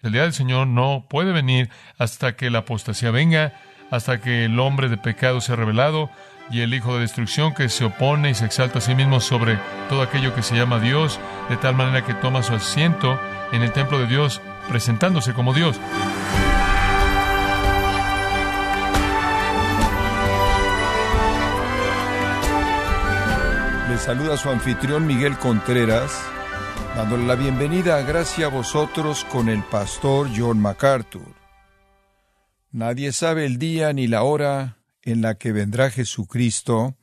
El día del Señor no puede venir hasta que la apostasía venga, hasta que el hombre de pecado sea revelado y el hijo de destrucción que se opone y se exalta a sí mismo sobre todo aquello que se llama Dios, de tal manera que toma su asiento en el templo de Dios, presentándose como Dios. Le saluda su anfitrión Miguel Contreras, dándole la bienvenida a Gracia a vosotros con el pastor John MacArthur. Nadie sabe el día ni la hora en la que vendrá Jesucristo,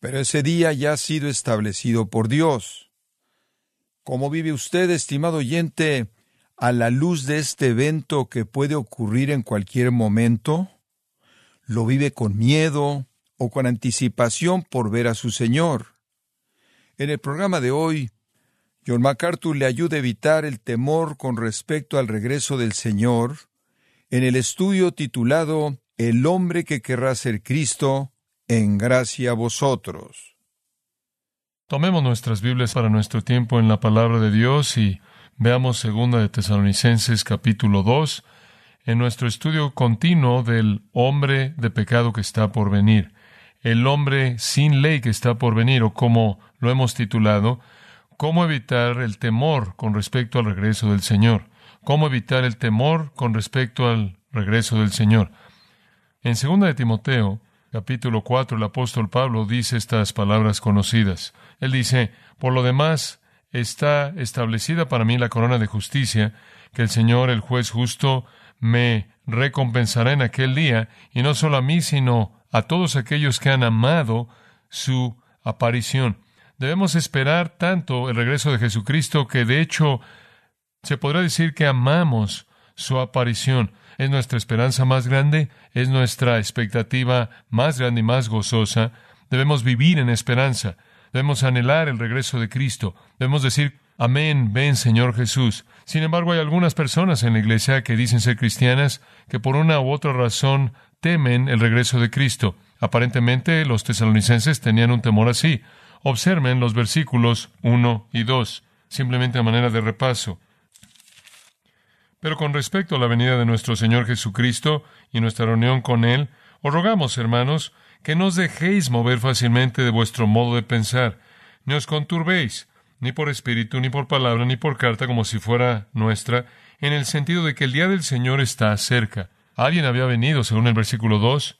pero ese día ya ha sido establecido por Dios. ¿Cómo vive usted, estimado oyente, a la luz de este evento que puede ocurrir en cualquier momento? ¿Lo vive con miedo o con anticipación por ver a su Señor? En el programa de hoy, John MacArthur le ayuda a evitar el temor con respecto al regreso del Señor en el estudio titulado El hombre que querrá ser Cristo, en gracia a vosotros. Tomemos nuestras Biblias para nuestro tiempo en la palabra de Dios y veamos segunda de Tesalonicenses capítulo 2 en nuestro estudio continuo del hombre de pecado que está por venir, el hombre sin ley que está por venir o como lo hemos titulado, cómo evitar el temor con respecto al regreso del Señor, cómo evitar el temor con respecto al regreso del Señor. En segunda de Timoteo capítulo 4, el apóstol Pablo dice estas palabras conocidas. Él dice, por lo demás, está establecida para mí la corona de justicia, que el Señor, el juez justo, me recompensará en aquel día, y no solo a mí, sino a todos aquellos que han amado su aparición. Debemos esperar tanto el regreso de Jesucristo que de hecho se podrá decir que amamos su aparición es nuestra esperanza más grande, es nuestra expectativa más grande y más gozosa. Debemos vivir en esperanza, debemos anhelar el regreso de Cristo, debemos decir, Amén, ven Señor Jesús. Sin embargo, hay algunas personas en la iglesia que dicen ser cristianas que por una u otra razón temen el regreso de Cristo. Aparentemente los tesalonicenses tenían un temor así. Observen los versículos 1 y 2, simplemente a manera de repaso. Pero con respecto a la venida de nuestro Señor Jesucristo y nuestra reunión con Él, os rogamos, hermanos, que no os dejéis mover fácilmente de vuestro modo de pensar, ni os conturbéis, ni por espíritu, ni por palabra, ni por carta, como si fuera nuestra, en el sentido de que el día del Señor está cerca. Alguien había venido, según el versículo 2,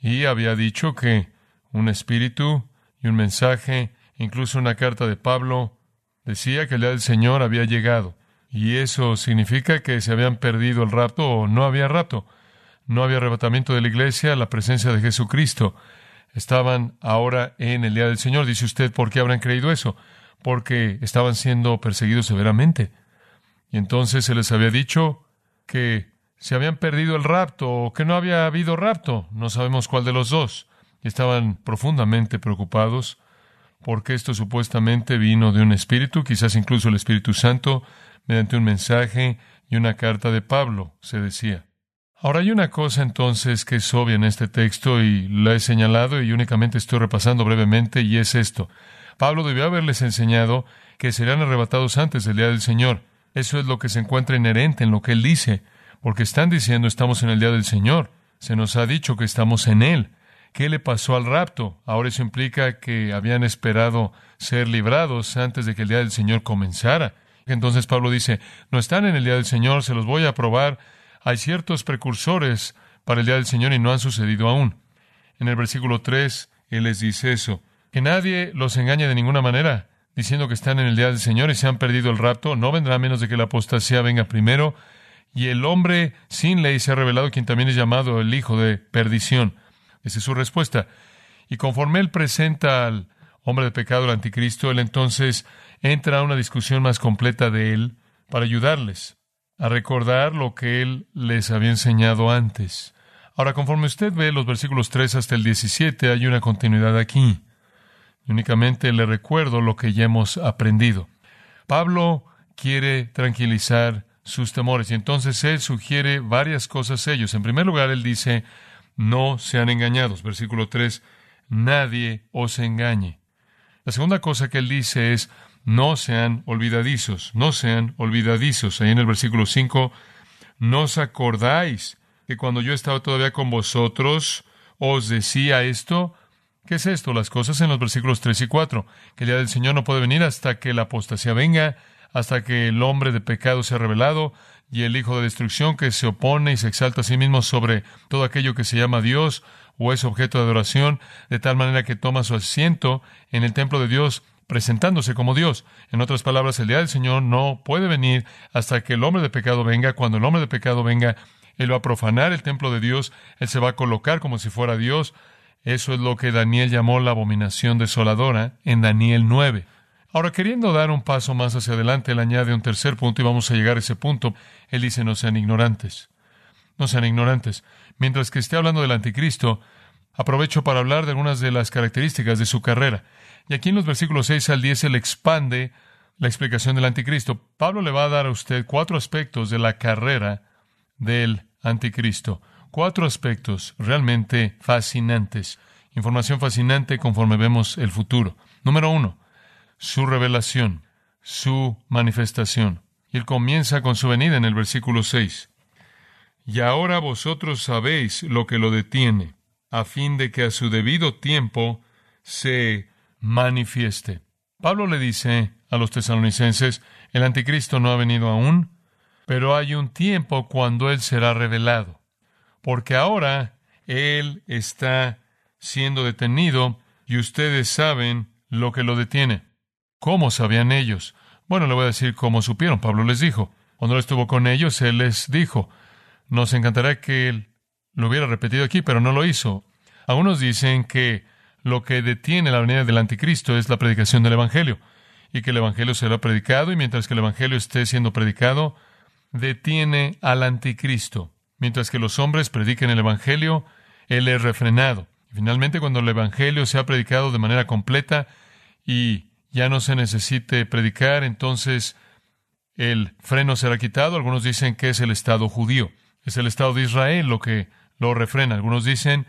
y había dicho que un espíritu y un mensaje, incluso una carta de Pablo, decía que el día del Señor había llegado. Y eso significa que se habían perdido el rapto o no había rapto. No había arrebatamiento de la iglesia, la presencia de Jesucristo. Estaban ahora en el día del Señor. Dice usted, ¿por qué habrán creído eso? Porque estaban siendo perseguidos severamente. Y entonces se les había dicho que se habían perdido el rapto o que no había habido rapto. No sabemos cuál de los dos. Estaban profundamente preocupados porque esto supuestamente vino de un espíritu, quizás incluso el Espíritu Santo, mediante un mensaje y una carta de Pablo, se decía. Ahora hay una cosa entonces que es obvia en este texto y la he señalado y únicamente estoy repasando brevemente y es esto. Pablo debió haberles enseñado que serían arrebatados antes del día del Señor. Eso es lo que se encuentra inherente en lo que él dice, porque están diciendo estamos en el día del Señor. Se nos ha dicho que estamos en él. ¿Qué le pasó al rapto? Ahora eso implica que habían esperado ser librados antes de que el día del Señor comenzara. Entonces Pablo dice, no están en el día del Señor, se los voy a probar. Hay ciertos precursores para el día del Señor y no han sucedido aún. En el versículo 3, Él les dice eso, que nadie los engañe de ninguna manera, diciendo que están en el día del Señor y se han perdido el rapto, no vendrá menos de que la apostasía venga primero, y el hombre sin ley se ha revelado, quien también es llamado el hijo de perdición. Esa es su respuesta. Y conforme Él presenta al hombre de pecado, el anticristo, Él entonces entra a una discusión más completa de él para ayudarles a recordar lo que él les había enseñado antes. Ahora, conforme usted ve los versículos 3 hasta el 17, hay una continuidad aquí. Únicamente le recuerdo lo que ya hemos aprendido. Pablo quiere tranquilizar sus temores y entonces él sugiere varias cosas a ellos. En primer lugar, él dice, no sean engañados. Versículo 3, nadie os engañe. La segunda cosa que él dice es, no sean olvidadizos, no sean olvidadizos. Ahí en el versículo 5, no os acordáis que cuando yo estaba todavía con vosotros, os decía esto. ¿Qué es esto? Las cosas en los versículos 3 y 4, que el día del Señor no puede venir hasta que la apostasía venga, hasta que el hombre de pecado sea revelado, y el hijo de destrucción que se opone y se exalta a sí mismo sobre todo aquello que se llama Dios o es objeto de adoración, de tal manera que toma su asiento en el templo de Dios presentándose como Dios. En otras palabras, el día del Señor no puede venir hasta que el hombre de pecado venga. Cuando el hombre de pecado venga, Él va a profanar el templo de Dios, Él se va a colocar como si fuera Dios. Eso es lo que Daniel llamó la abominación desoladora en Daniel 9. Ahora, queriendo dar un paso más hacia adelante, él añade un tercer punto y vamos a llegar a ese punto. Él dice, no sean ignorantes. No sean ignorantes. Mientras que esté hablando del anticristo, aprovecho para hablar de algunas de las características de su carrera. Y aquí en los versículos 6 al 10 él expande la explicación del anticristo. Pablo le va a dar a usted cuatro aspectos de la carrera del anticristo. Cuatro aspectos realmente fascinantes. Información fascinante conforme vemos el futuro. Número uno, su revelación, su manifestación. Y él comienza con su venida en el versículo 6. Y ahora vosotros sabéis lo que lo detiene, a fin de que a su debido tiempo se manifieste. Pablo le dice a los tesalonicenses, el anticristo no ha venido aún, pero hay un tiempo cuando él será revelado, porque ahora él está siendo detenido y ustedes saben lo que lo detiene. ¿Cómo sabían ellos? Bueno, le voy a decir cómo supieron. Pablo les dijo. Cuando él estuvo con ellos, él les dijo, nos encantará que él lo hubiera repetido aquí, pero no lo hizo. Algunos dicen que lo que detiene la venida del anticristo es la predicación del Evangelio, y que el Evangelio será predicado, y mientras que el Evangelio esté siendo predicado, detiene al anticristo. Mientras que los hombres prediquen el Evangelio, él es refrenado. finalmente, cuando el Evangelio sea predicado de manera completa y ya no se necesite predicar, entonces el freno será quitado. Algunos dicen que es el Estado judío, es el Estado de Israel lo que lo refrena. Algunos dicen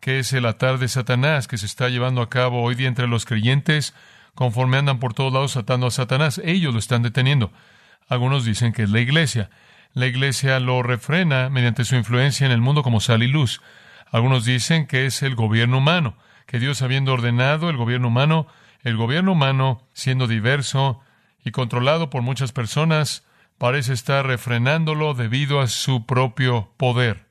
que es el atar de Satanás que se está llevando a cabo hoy día entre los creyentes, conforme andan por todos lados atando a Satanás. Ellos lo están deteniendo. Algunos dicen que es la iglesia. La iglesia lo refrena mediante su influencia en el mundo como sal y luz. Algunos dicen que es el gobierno humano, que Dios habiendo ordenado el gobierno humano, el gobierno humano, siendo diverso y controlado por muchas personas, parece estar refrenándolo debido a su propio poder.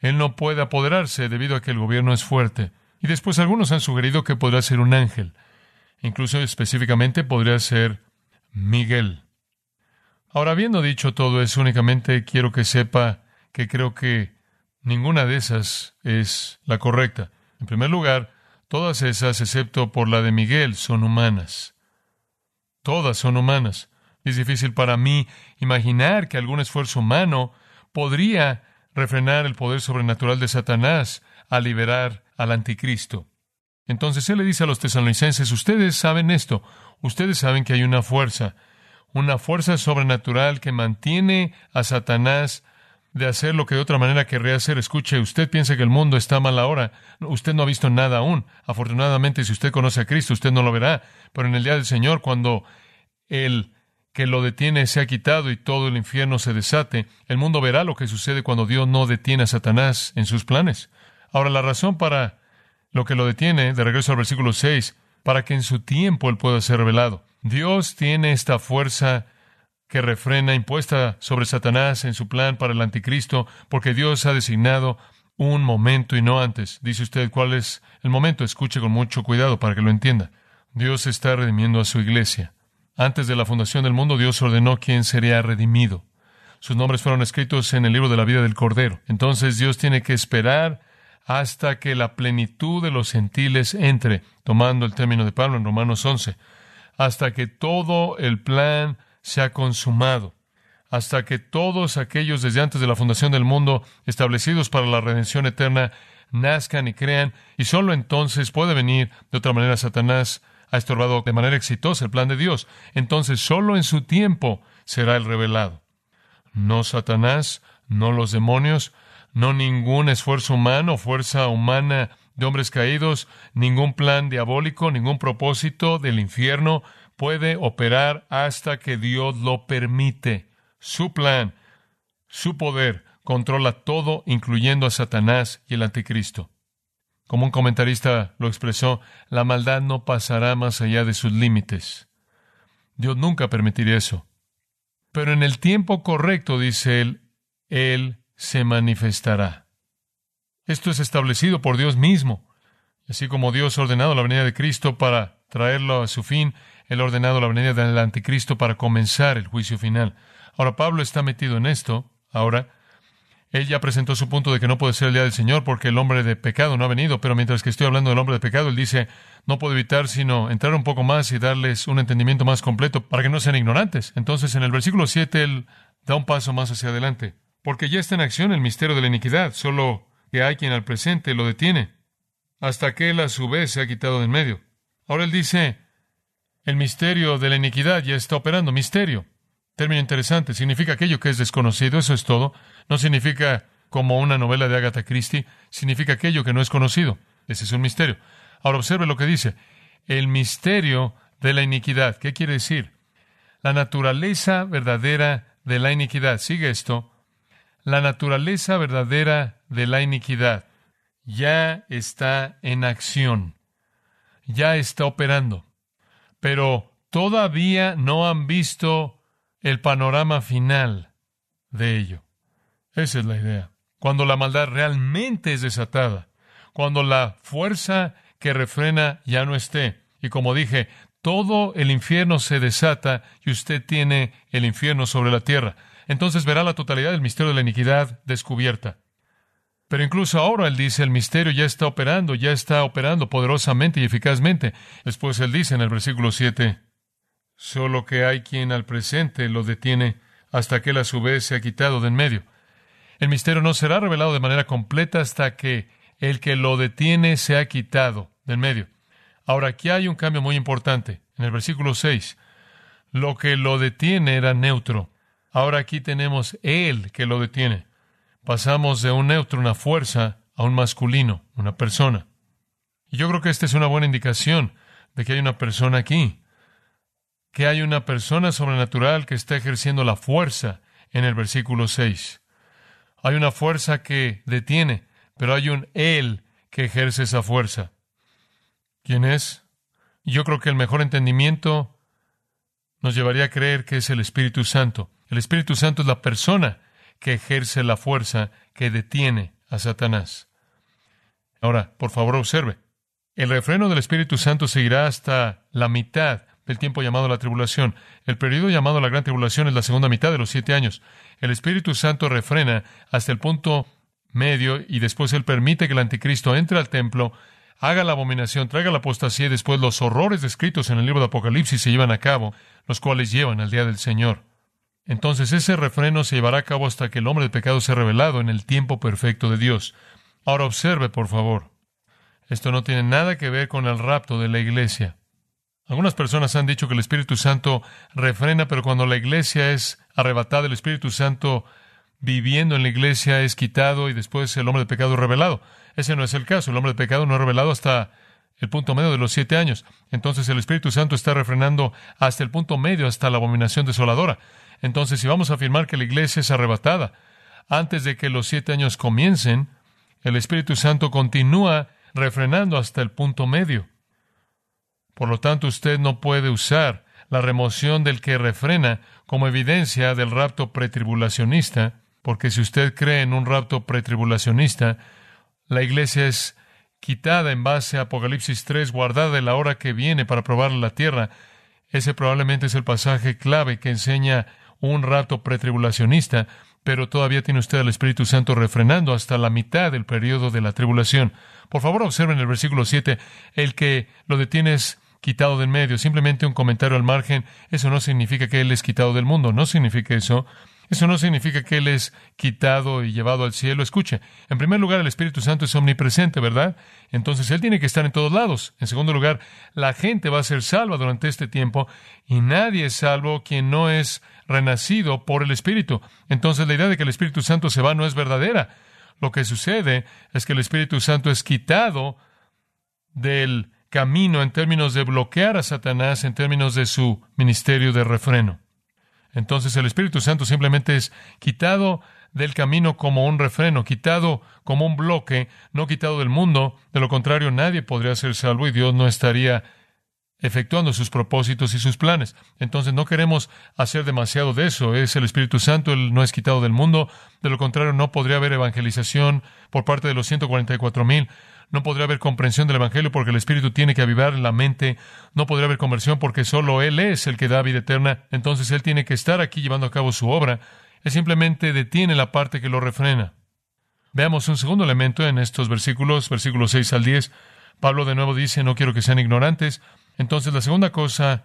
Él no puede apoderarse debido a que el gobierno es fuerte. Y después algunos han sugerido que podría ser un ángel. Incluso específicamente podría ser Miguel. Ahora, habiendo dicho todo eso, únicamente quiero que sepa que creo que ninguna de esas es la correcta. En primer lugar, Todas esas, excepto por la de Miguel, son humanas. Todas son humanas. Es difícil para mí imaginar que algún esfuerzo humano podría refrenar el poder sobrenatural de Satanás a liberar al anticristo. Entonces él le dice a los tesalonicenses, ustedes saben esto, ustedes saben que hay una fuerza, una fuerza sobrenatural que mantiene a Satanás de hacer lo que de otra manera querría hacer. Escuche, usted piensa que el mundo está mal ahora. Usted no ha visto nada aún. Afortunadamente, si usted conoce a Cristo, usted no lo verá. Pero en el día del Señor, cuando el que lo detiene se ha quitado y todo el infierno se desate, el mundo verá lo que sucede cuando Dios no detiene a Satanás en sus planes. Ahora, la razón para lo que lo detiene, de regreso al versículo 6, para que en su tiempo él pueda ser revelado. Dios tiene esta fuerza que refrena impuesta sobre Satanás en su plan para el anticristo, porque Dios ha designado un momento y no antes. Dice usted cuál es el momento. Escuche con mucho cuidado para que lo entienda. Dios está redimiendo a su iglesia. Antes de la fundación del mundo, Dios ordenó quién sería redimido. Sus nombres fueron escritos en el libro de la vida del Cordero. Entonces Dios tiene que esperar hasta que la plenitud de los gentiles entre, tomando el término de Pablo en Romanos 11, hasta que todo el plan se ha consumado, hasta que todos aquellos desde antes de la fundación del mundo establecidos para la redención eterna nazcan y crean, y sólo entonces puede venir de otra manera Satanás ha estorbado de manera exitosa el plan de Dios. Entonces sólo en su tiempo será el revelado. No Satanás, no los demonios, no ningún esfuerzo humano, fuerza humana de hombres caídos, ningún plan diabólico, ningún propósito del infierno puede operar hasta que Dios lo permite. Su plan, su poder, controla todo, incluyendo a Satanás y el anticristo. Como un comentarista lo expresó, la maldad no pasará más allá de sus límites. Dios nunca permitiría eso. Pero en el tiempo correcto, dice él, Él se manifestará. Esto es establecido por Dios mismo. Así como Dios ha ordenado la venida de Cristo para traerlo a su fin, Él ha ordenado la venida del anticristo para comenzar el juicio final. Ahora Pablo está metido en esto, ahora, él ya presentó su punto de que no puede ser el día del Señor porque el hombre de pecado no ha venido, pero mientras que estoy hablando del hombre de pecado, él dice, no puedo evitar sino entrar un poco más y darles un entendimiento más completo para que no sean ignorantes. Entonces, en el versículo 7, él da un paso más hacia adelante, porque ya está en acción el misterio de la iniquidad, solo que hay quien al presente lo detiene, hasta que él a su vez se ha quitado de en medio. Ahora él dice, el misterio de la iniquidad ya está operando, misterio. Término interesante, significa aquello que es desconocido, eso es todo. No significa como una novela de Agatha Christie, significa aquello que no es conocido. Ese es un misterio. Ahora observe lo que dice. El misterio de la iniquidad. ¿Qué quiere decir? La naturaleza verdadera de la iniquidad. Sigue esto. La naturaleza verdadera de la iniquidad ya está en acción. Ya está operando. Pero todavía no han visto el panorama final de ello. Esa es la idea. Cuando la maldad realmente es desatada, cuando la fuerza que refrena ya no esté, y como dije, todo el infierno se desata y usted tiene el infierno sobre la tierra, entonces verá la totalidad del misterio de la iniquidad descubierta. Pero incluso ahora él dice, el misterio ya está operando, ya está operando poderosamente y eficazmente. Después él dice en el versículo 7, solo que hay quien al presente lo detiene hasta que él a su vez se ha quitado de en medio. El misterio no será revelado de manera completa hasta que el que lo detiene se ha quitado de en medio. Ahora aquí hay un cambio muy importante. En el versículo 6, lo que lo detiene era neutro. Ahora aquí tenemos él que lo detiene. Pasamos de un neutro, una fuerza, a un masculino, una persona. Y yo creo que esta es una buena indicación de que hay una persona aquí que hay una persona sobrenatural que está ejerciendo la fuerza en el versículo 6. Hay una fuerza que detiene, pero hay un Él que ejerce esa fuerza. ¿Quién es? Yo creo que el mejor entendimiento nos llevaría a creer que es el Espíritu Santo. El Espíritu Santo es la persona que ejerce la fuerza que detiene a Satanás. Ahora, por favor, observe. El refreno del Espíritu Santo seguirá hasta la mitad del tiempo llamado la tribulación. El periodo llamado la gran tribulación es la segunda mitad de los siete años. El Espíritu Santo refrena hasta el punto medio y después Él permite que el anticristo entre al templo, haga la abominación, traiga la apostasía y después los horrores descritos en el libro de Apocalipsis se llevan a cabo, los cuales llevan al día del Señor. Entonces ese refreno se llevará a cabo hasta que el hombre de pecado sea revelado en el tiempo perfecto de Dios. Ahora observe, por favor. Esto no tiene nada que ver con el rapto de la iglesia. Algunas personas han dicho que el Espíritu Santo refrena, pero cuando la iglesia es arrebatada, el Espíritu Santo viviendo en la iglesia es quitado y después el hombre de pecado es revelado. Ese no es el caso. El hombre de pecado no es revelado hasta el punto medio de los siete años. Entonces el Espíritu Santo está refrenando hasta el punto medio, hasta la abominación desoladora. Entonces, si vamos a afirmar que la iglesia es arrebatada antes de que los siete años comiencen, el Espíritu Santo continúa refrenando hasta el punto medio. Por lo tanto, usted no puede usar la remoción del que refrena como evidencia del rapto pretribulacionista, porque si usted cree en un rapto pretribulacionista, la iglesia es quitada en base a Apocalipsis 3, guardada de la hora que viene para probar la tierra. Ese probablemente es el pasaje clave que enseña un rapto pretribulacionista, pero todavía tiene usted al Espíritu Santo refrenando hasta la mitad del periodo de la tribulación. Por favor, observen el versículo 7. El que lo detiene es quitado del medio, simplemente un comentario al margen, eso no significa que Él es quitado del mundo, no significa eso. Eso no significa que Él es quitado y llevado al cielo. Escuche, en primer lugar, el Espíritu Santo es omnipresente, ¿verdad? Entonces Él tiene que estar en todos lados. En segundo lugar, la gente va a ser salva durante este tiempo y nadie es salvo quien no es renacido por el Espíritu. Entonces la idea de que el Espíritu Santo se va no es verdadera. Lo que sucede es que el Espíritu Santo es quitado del camino en términos de bloquear a Satanás, en términos de su ministerio de refreno. Entonces el Espíritu Santo simplemente es quitado del camino como un refreno, quitado como un bloque, no quitado del mundo. De lo contrario, nadie podría ser salvo y Dios no estaría efectuando sus propósitos y sus planes. Entonces no queremos hacer demasiado de eso. Es el Espíritu Santo, Él no es quitado del mundo. De lo contrario, no podría haber evangelización por parte de los 144 mil. No podría haber comprensión del Evangelio porque el Espíritu tiene que avivar la mente. No podría haber conversión porque solo Él es el que da vida eterna. Entonces Él tiene que estar aquí llevando a cabo su obra. Él simplemente detiene la parte que lo refrena. Veamos un segundo elemento en estos versículos, versículos 6 al 10. Pablo de nuevo dice, no quiero que sean ignorantes entonces la segunda cosa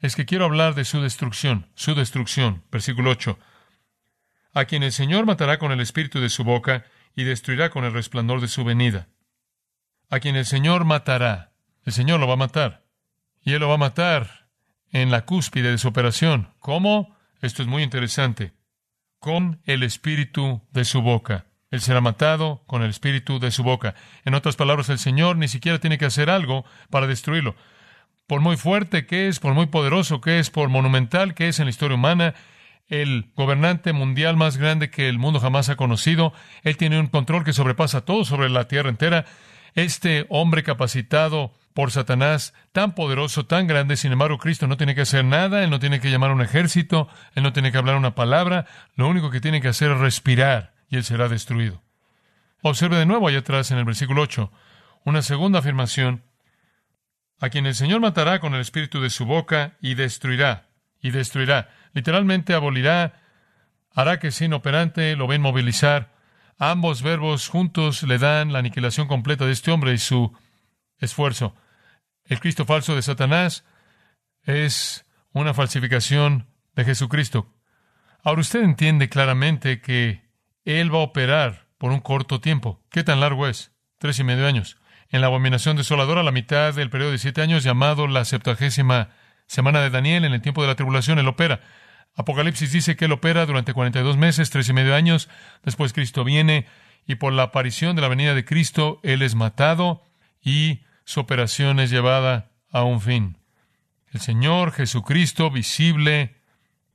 es que quiero hablar de su destrucción, su destrucción. Versículo 8. A quien el Señor matará con el espíritu de su boca y destruirá con el resplandor de su venida. A quien el Señor matará. El Señor lo va a matar. Y Él lo va a matar en la cúspide de su operación. ¿Cómo? Esto es muy interesante. Con el espíritu de su boca. Él será matado con el espíritu de su boca. En otras palabras, el Señor ni siquiera tiene que hacer algo para destruirlo por muy fuerte que es, por muy poderoso que es, por monumental que es en la historia humana, el gobernante mundial más grande que el mundo jamás ha conocido, él tiene un control que sobrepasa todo sobre la tierra entera. Este hombre capacitado por Satanás, tan poderoso, tan grande, sin embargo Cristo no tiene que hacer nada, él no tiene que llamar a un ejército, él no tiene que hablar una palabra, lo único que tiene que hacer es respirar y él será destruido. Observe de nuevo allá atrás en el versículo 8, una segunda afirmación a quien el Señor matará con el espíritu de su boca y destruirá, y destruirá. Literalmente abolirá, hará que sin operante lo ven movilizar. Ambos verbos juntos le dan la aniquilación completa de este hombre y su esfuerzo. El Cristo falso de Satanás es una falsificación de Jesucristo. Ahora usted entiende claramente que Él va a operar por un corto tiempo. ¿Qué tan largo es? Tres y medio años en la abominación desoladora, la mitad del periodo de siete años, llamado la septuagésima semana de Daniel, en el tiempo de la tribulación, él opera. Apocalipsis dice que él opera durante 42 meses, tres y medio años. Después Cristo viene y por la aparición de la venida de Cristo, él es matado y su operación es llevada a un fin. El Señor Jesucristo, visible,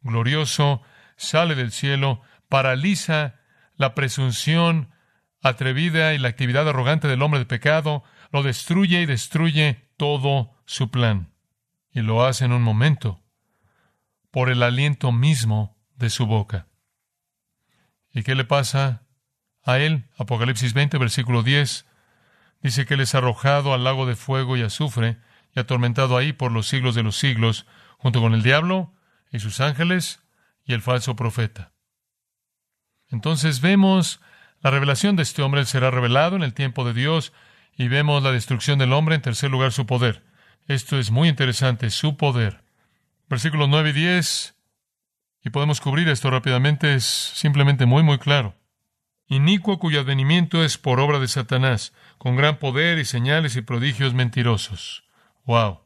glorioso, sale del cielo, paraliza la presunción atrevida y la actividad arrogante del hombre de pecado, lo destruye y destruye todo su plan. Y lo hace en un momento, por el aliento mismo de su boca. ¿Y qué le pasa a él? Apocalipsis 20, versículo 10, dice que él es arrojado al lago de fuego y azufre y atormentado ahí por los siglos de los siglos, junto con el diablo y sus ángeles y el falso profeta. Entonces vemos la revelación de este hombre será revelado en el tiempo de Dios y vemos la destrucción del hombre, en tercer lugar su poder. Esto es muy interesante, su poder. Versículos 9 y 10, y podemos cubrir esto rápidamente, es simplemente muy, muy claro. Inicuo cuyo advenimiento es por obra de Satanás, con gran poder y señales y prodigios mentirosos. ¡Wow!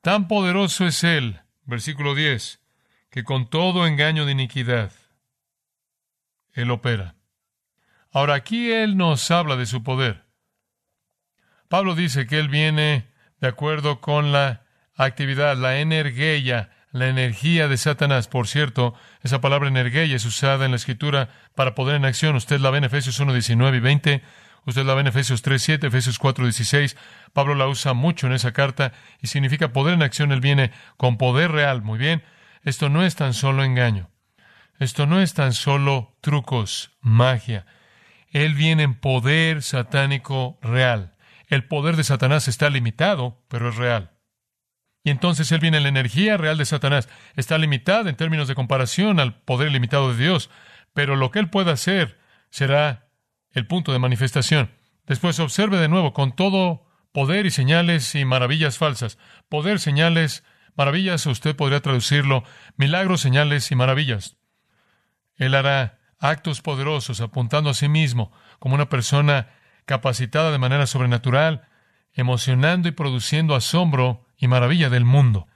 Tan poderoso es él, versículo 10, que con todo engaño de iniquidad, él opera. Ahora aquí Él nos habla de su poder. Pablo dice que Él viene de acuerdo con la actividad, la energía, la energía de Satanás. Por cierto, esa palabra energía es usada en la Escritura para poder en acción. Usted la ve en Efesios 1, 19 y 20. Usted la ve en Efesios 3, 7, Efesios 4, 16. Pablo la usa mucho en esa carta y significa poder en acción. Él viene con poder real. Muy bien. Esto no es tan solo engaño. Esto no es tan solo trucos, magia. Él viene en poder satánico real. El poder de Satanás está limitado, pero es real. Y entonces Él viene en la energía real de Satanás. Está limitada en términos de comparación al poder limitado de Dios, pero lo que Él pueda hacer será el punto de manifestación. Después observe de nuevo con todo poder y señales y maravillas falsas. Poder, señales, maravillas, usted podría traducirlo, milagros, señales y maravillas. Él hará actos poderosos, apuntando a sí mismo como una persona capacitada de manera sobrenatural, emocionando y produciendo asombro y maravilla del mundo.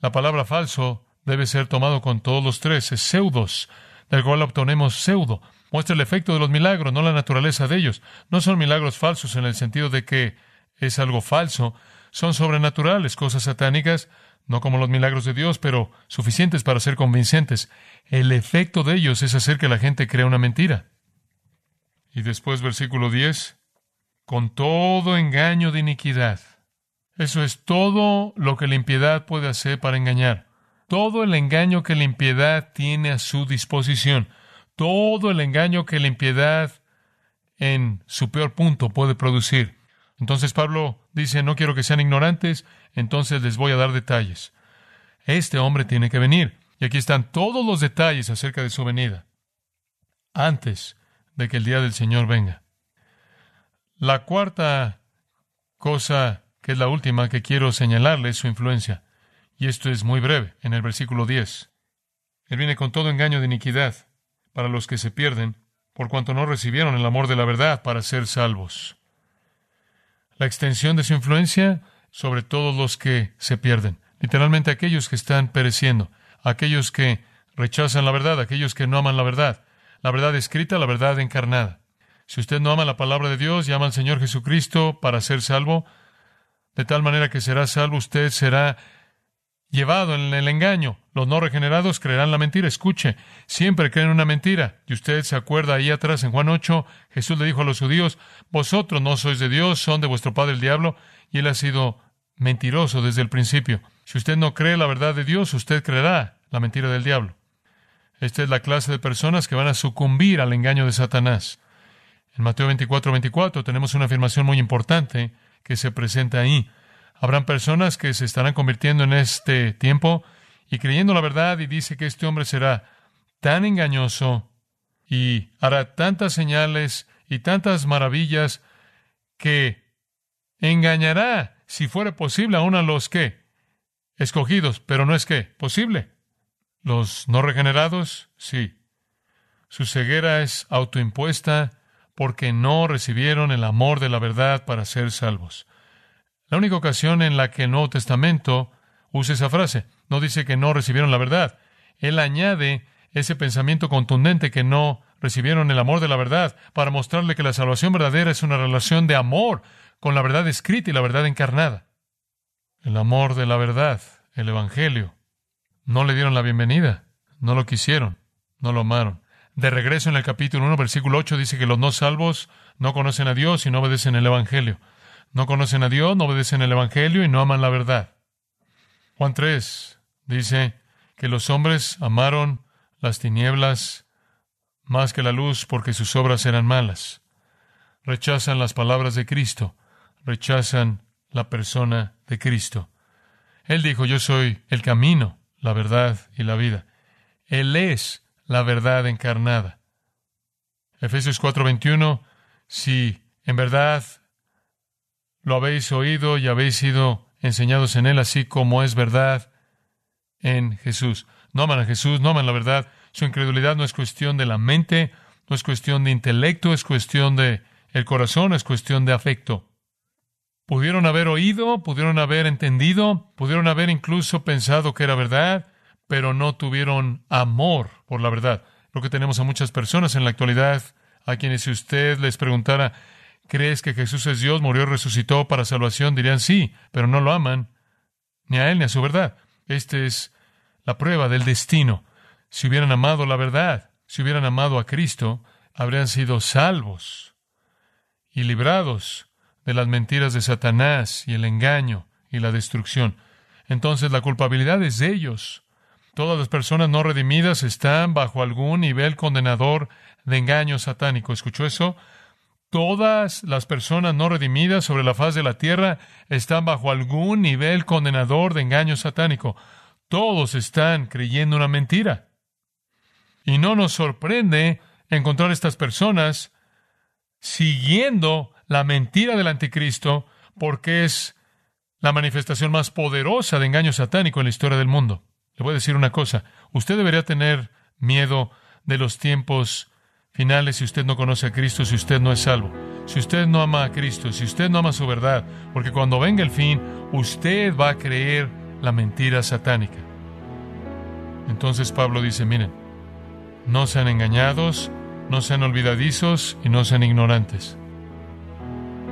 La palabra falso debe ser tomado con todos los tres, es pseudos, del cual obtenemos pseudo. Muestra el efecto de los milagros, no la naturaleza de ellos. No son milagros falsos en el sentido de que es algo falso, son sobrenaturales, cosas satánicas, no como los milagros de Dios, pero suficientes para ser convincentes. El efecto de ellos es hacer que la gente crea una mentira. Y después versículo 10, con todo engaño de iniquidad. Eso es todo lo que la impiedad puede hacer para engañar. Todo el engaño que la impiedad tiene a su disposición. Todo el engaño que la impiedad en su peor punto puede producir. Entonces Pablo dice, no quiero que sean ignorantes, entonces les voy a dar detalles. Este hombre tiene que venir. Y aquí están todos los detalles acerca de su venida, antes de que el día del Señor venga. La cuarta cosa, es la última que quiero señalarle, es su influencia. Y esto es muy breve, en el versículo 10. Él viene con todo engaño de iniquidad para los que se pierden, por cuanto no recibieron el amor de la verdad para ser salvos. La extensión de su influencia sobre todos los que se pierden, literalmente aquellos que están pereciendo, aquellos que rechazan la verdad, aquellos que no aman la verdad, la verdad escrita, la verdad encarnada. Si usted no ama la palabra de Dios y ama al Señor Jesucristo para ser salvo, de tal manera que será salvo, usted será llevado en el engaño. Los no regenerados creerán la mentira. Escuche, siempre creen una mentira. Y usted se acuerda ahí atrás en Juan 8, Jesús le dijo a los judíos, vosotros no sois de Dios, son de vuestro padre el diablo, y él ha sido mentiroso desde el principio. Si usted no cree la verdad de Dios, usted creerá la mentira del diablo. Esta es la clase de personas que van a sucumbir al engaño de Satanás. En Mateo 24, 24 tenemos una afirmación muy importante que se presenta ahí. Habrán personas que se estarán convirtiendo en este tiempo y creyendo la verdad y dice que este hombre será tan engañoso y hará tantas señales y tantas maravillas que engañará, si fuera posible, aún a los que escogidos, pero no es que posible. Los no regenerados, sí. Su ceguera es autoimpuesta porque no recibieron el amor de la verdad para ser salvos. La única ocasión en la que el Nuevo Testamento usa esa frase, no dice que no recibieron la verdad. Él añade ese pensamiento contundente que no recibieron el amor de la verdad para mostrarle que la salvación verdadera es una relación de amor con la verdad escrita y la verdad encarnada. El amor de la verdad, el Evangelio. No le dieron la bienvenida, no lo quisieron, no lo amaron. De regreso en el capítulo 1, versículo 8 dice que los no salvos no conocen a Dios y no obedecen el Evangelio. No conocen a Dios, no obedecen el Evangelio y no aman la verdad. Juan 3 dice que los hombres amaron las tinieblas más que la luz porque sus obras eran malas. Rechazan las palabras de Cristo, rechazan la persona de Cristo. Él dijo, yo soy el camino, la verdad y la vida. Él es la verdad encarnada. Efesios 4:21, si en verdad lo habéis oído y habéis sido enseñados en Él, así como es verdad en Jesús. No aman a Jesús, no aman la verdad. Su incredulidad no es cuestión de la mente, no es cuestión de intelecto, es cuestión de el corazón, es cuestión de afecto. Pudieron haber oído, pudieron haber entendido, pudieron haber incluso pensado que era verdad, pero no tuvieron amor por la verdad. Lo que tenemos a muchas personas en la actualidad, a quienes si usted les preguntara, ¿Crees que Jesús es Dios, murió y resucitó para salvación? Dirían sí, pero no lo aman, ni a Él ni a su verdad. Esta es la prueba del destino. Si hubieran amado la verdad, si hubieran amado a Cristo, habrían sido salvos y librados de las mentiras de Satanás y el engaño y la destrucción. Entonces la culpabilidad es de ellos. Todas las personas no redimidas están bajo algún nivel condenador de engaño satánico. ¿Escuchó eso? Todas las personas no redimidas sobre la faz de la tierra están bajo algún nivel condenador de engaño satánico. Todos están creyendo una mentira. Y no nos sorprende encontrar estas personas siguiendo la mentira del anticristo porque es la manifestación más poderosa de engaño satánico en la historia del mundo. Le voy a decir una cosa, usted debería tener miedo de los tiempos finales si usted no conoce a Cristo, si usted no es salvo, si usted no ama a Cristo, si usted no ama su verdad, porque cuando venga el fin, usted va a creer la mentira satánica. Entonces Pablo dice, miren, no sean engañados, no sean olvidadizos y no sean ignorantes.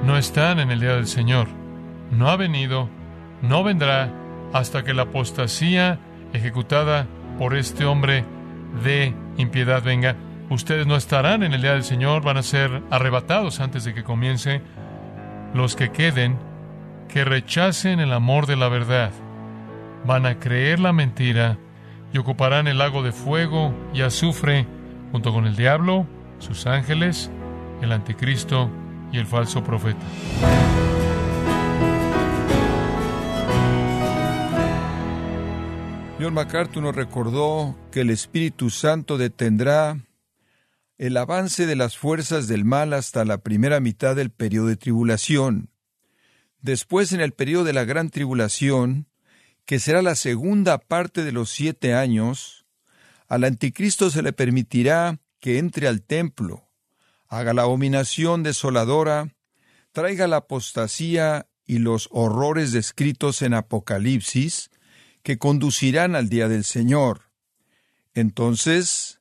No están en el día del Señor. no ha venido, no vendrá hasta que la apostasía ejecutada por este hombre de impiedad venga. Ustedes no estarán en el día del Señor, van a ser arrebatados antes de que comience. Los que queden, que rechacen el amor de la verdad, van a creer la mentira y ocuparán el lago de fuego y azufre junto con el diablo, sus ángeles, el anticristo y el falso profeta. John MacArthur nos recordó que el Espíritu Santo detendrá el avance de las fuerzas del mal hasta la primera mitad del periodo de tribulación. Después, en el periodo de la gran tribulación, que será la segunda parte de los siete años, al anticristo se le permitirá que entre al templo, haga la abominación desoladora, traiga la apostasía y los horrores descritos en Apocalipsis, que conducirán al día del Señor. Entonces,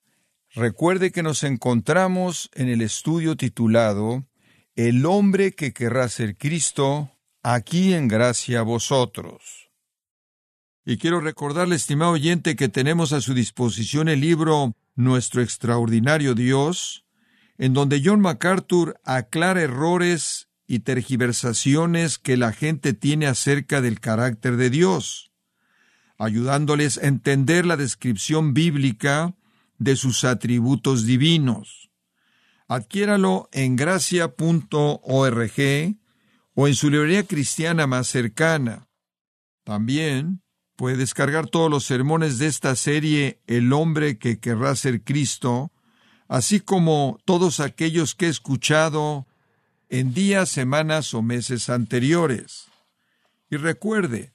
recuerde que nos encontramos en el estudio titulado El hombre que querrá ser Cristo, aquí en gracia a vosotros. Y quiero recordarle, estimado oyente, que tenemos a su disposición el libro Nuestro extraordinario Dios, en donde John MacArthur aclara errores y tergiversaciones que la gente tiene acerca del carácter de Dios ayudándoles a entender la descripción bíblica de sus atributos divinos. Adquiéralo en gracia.org o en su librería cristiana más cercana. También puede descargar todos los sermones de esta serie El hombre que querrá ser Cristo, así como todos aquellos que he escuchado en días, semanas o meses anteriores. Y recuerde,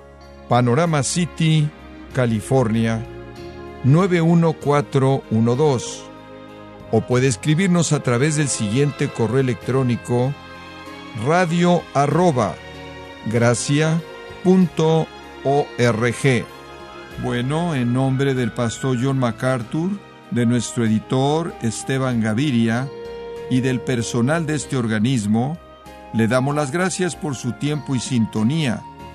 Panorama City, California 91412. O puede escribirnos a través del siguiente correo electrónico radio arroba Bueno, en nombre del pastor John MacArthur, de nuestro editor Esteban Gaviria y del personal de este organismo, le damos las gracias por su tiempo y sintonía